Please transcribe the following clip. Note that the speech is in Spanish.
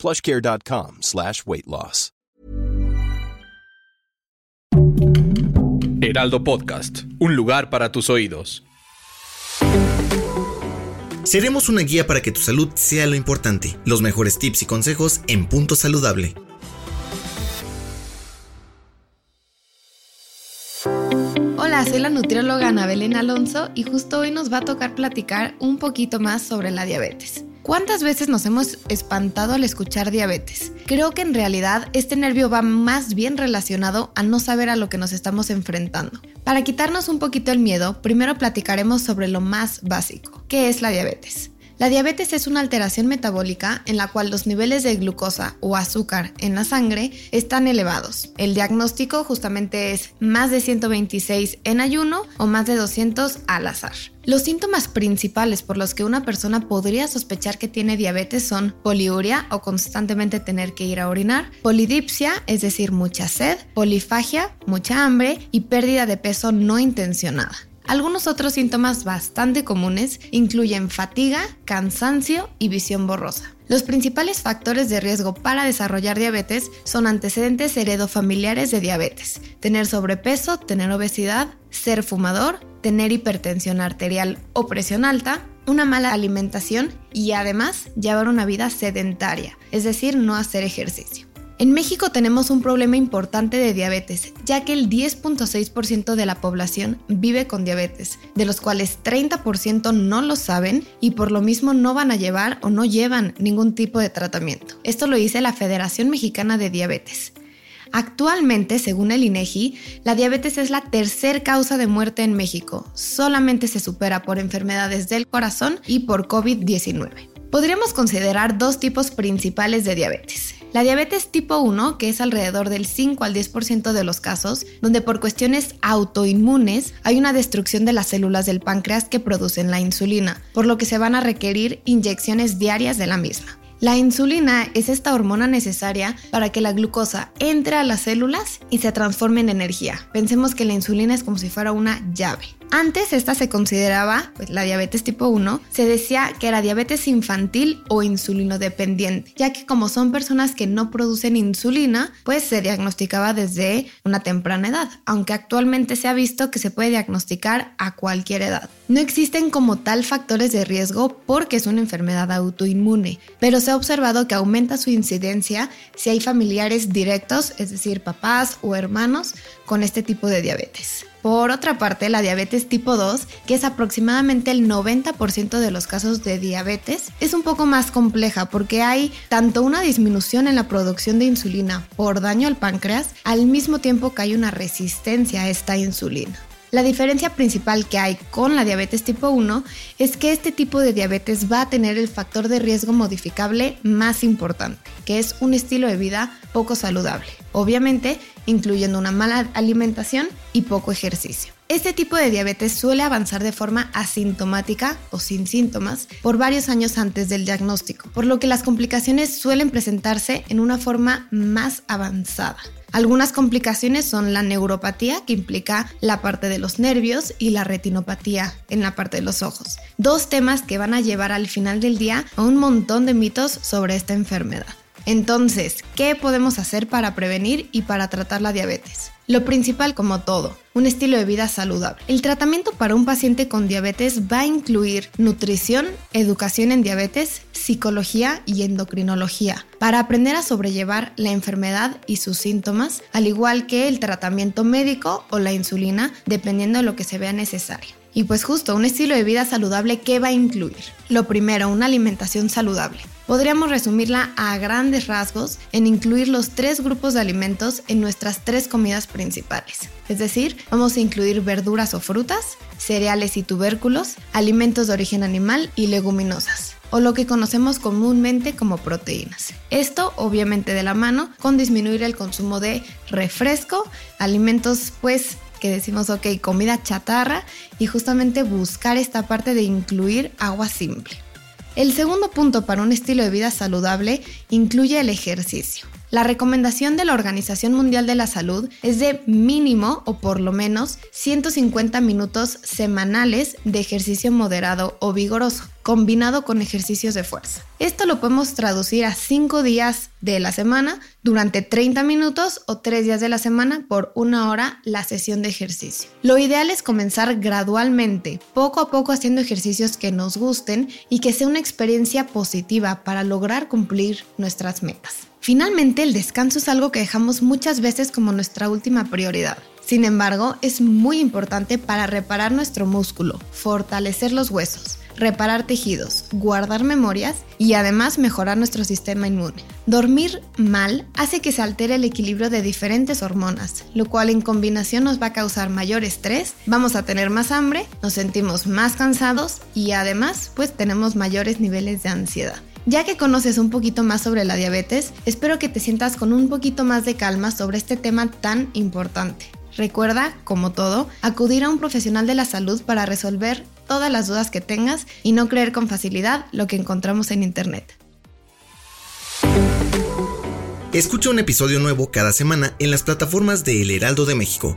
plushcare.com slash weight loss. Heraldo Podcast, un lugar para tus oídos. Seremos una guía para que tu salud sea lo importante. Los mejores tips y consejos en Punto Saludable. Hola, soy la nutrióloga Ana Belén Alonso y justo hoy nos va a tocar platicar un poquito más sobre la diabetes. ¿Cuántas veces nos hemos espantado al escuchar diabetes? Creo que en realidad este nervio va más bien relacionado a no saber a lo que nos estamos enfrentando. Para quitarnos un poquito el miedo, primero platicaremos sobre lo más básico, ¿qué es la diabetes? La diabetes es una alteración metabólica en la cual los niveles de glucosa o azúcar en la sangre están elevados. El diagnóstico justamente es más de 126 en ayuno o más de 200 al azar. Los síntomas principales por los que una persona podría sospechar que tiene diabetes son poliuria o constantemente tener que ir a orinar, polidipsia, es decir, mucha sed, polifagia, mucha hambre y pérdida de peso no intencionada. Algunos otros síntomas bastante comunes incluyen fatiga, cansancio y visión borrosa. Los principales factores de riesgo para desarrollar diabetes son antecedentes heredofamiliares de diabetes, tener sobrepeso, tener obesidad, ser fumador, tener hipertensión arterial o presión alta, una mala alimentación y además llevar una vida sedentaria, es decir, no hacer ejercicio. En México tenemos un problema importante de diabetes, ya que el 10.6% de la población vive con diabetes, de los cuales 30% no lo saben y por lo mismo no van a llevar o no llevan ningún tipo de tratamiento. Esto lo dice la Federación Mexicana de Diabetes. Actualmente, según el INEGI, la diabetes es la tercer causa de muerte en México. Solamente se supera por enfermedades del corazón y por COVID-19. Podríamos considerar dos tipos principales de diabetes. La diabetes tipo 1, que es alrededor del 5 al 10% de los casos, donde por cuestiones autoinmunes hay una destrucción de las células del páncreas que producen la insulina, por lo que se van a requerir inyecciones diarias de la misma. La insulina es esta hormona necesaria para que la glucosa entre a las células y se transforme en energía. Pensemos que la insulina es como si fuera una llave. Antes esta se consideraba, pues la diabetes tipo 1, se decía que era diabetes infantil o insulinodependiente, ya que como son personas que no producen insulina, pues se diagnosticaba desde una temprana edad, aunque actualmente se ha visto que se puede diagnosticar a cualquier edad. No existen como tal factores de riesgo porque es una enfermedad autoinmune, pero se ha observado que aumenta su incidencia si hay familiares directos, es decir, papás o hermanos, con este tipo de diabetes. Por otra parte, la diabetes tipo 2, que es aproximadamente el 90% de los casos de diabetes, es un poco más compleja porque hay tanto una disminución en la producción de insulina por daño al páncreas, al mismo tiempo que hay una resistencia a esta insulina. La diferencia principal que hay con la diabetes tipo 1 es que este tipo de diabetes va a tener el factor de riesgo modificable más importante, que es un estilo de vida poco saludable, obviamente incluyendo una mala alimentación y poco ejercicio. Este tipo de diabetes suele avanzar de forma asintomática o sin síntomas por varios años antes del diagnóstico, por lo que las complicaciones suelen presentarse en una forma más avanzada. Algunas complicaciones son la neuropatía, que implica la parte de los nervios, y la retinopatía, en la parte de los ojos. Dos temas que van a llevar al final del día a un montón de mitos sobre esta enfermedad. Entonces, ¿qué podemos hacer para prevenir y para tratar la diabetes? Lo principal, como todo, un estilo de vida saludable. El tratamiento para un paciente con diabetes va a incluir nutrición, educación en diabetes, psicología y endocrinología, para aprender a sobrellevar la enfermedad y sus síntomas, al igual que el tratamiento médico o la insulina, dependiendo de lo que se vea necesario. Y pues justo, un estilo de vida saludable, ¿qué va a incluir? Lo primero, una alimentación saludable. Podríamos resumirla a grandes rasgos en incluir los tres grupos de alimentos en nuestras tres comidas principales. Es decir, vamos a incluir verduras o frutas, cereales y tubérculos, alimentos de origen animal y leguminosas. o lo que conocemos comúnmente como proteínas. Esto obviamente de la mano con disminuir el consumo de refresco, alimentos pues que decimos, ok, comida chatarra y justamente buscar esta parte de incluir agua simple. El segundo punto para un estilo de vida saludable incluye el ejercicio. La recomendación de la Organización Mundial de la Salud es de mínimo o por lo menos 150 minutos semanales de ejercicio moderado o vigoroso, combinado con ejercicios de fuerza. Esto lo podemos traducir a 5 días de la semana durante 30 minutos o 3 días de la semana por una hora la sesión de ejercicio. Lo ideal es comenzar gradualmente, poco a poco haciendo ejercicios que nos gusten y que sea una experiencia positiva para lograr cumplir nuestras metas. Finalmente, el descanso es algo que dejamos muchas veces como nuestra última prioridad. Sin embargo, es muy importante para reparar nuestro músculo, fortalecer los huesos, reparar tejidos, guardar memorias y además mejorar nuestro sistema inmune. Dormir mal hace que se altere el equilibrio de diferentes hormonas, lo cual en combinación nos va a causar mayor estrés, vamos a tener más hambre, nos sentimos más cansados y además pues tenemos mayores niveles de ansiedad. Ya que conoces un poquito más sobre la diabetes, espero que te sientas con un poquito más de calma sobre este tema tan importante. Recuerda, como todo, acudir a un profesional de la salud para resolver todas las dudas que tengas y no creer con facilidad lo que encontramos en Internet. Escucha un episodio nuevo cada semana en las plataformas de El Heraldo de México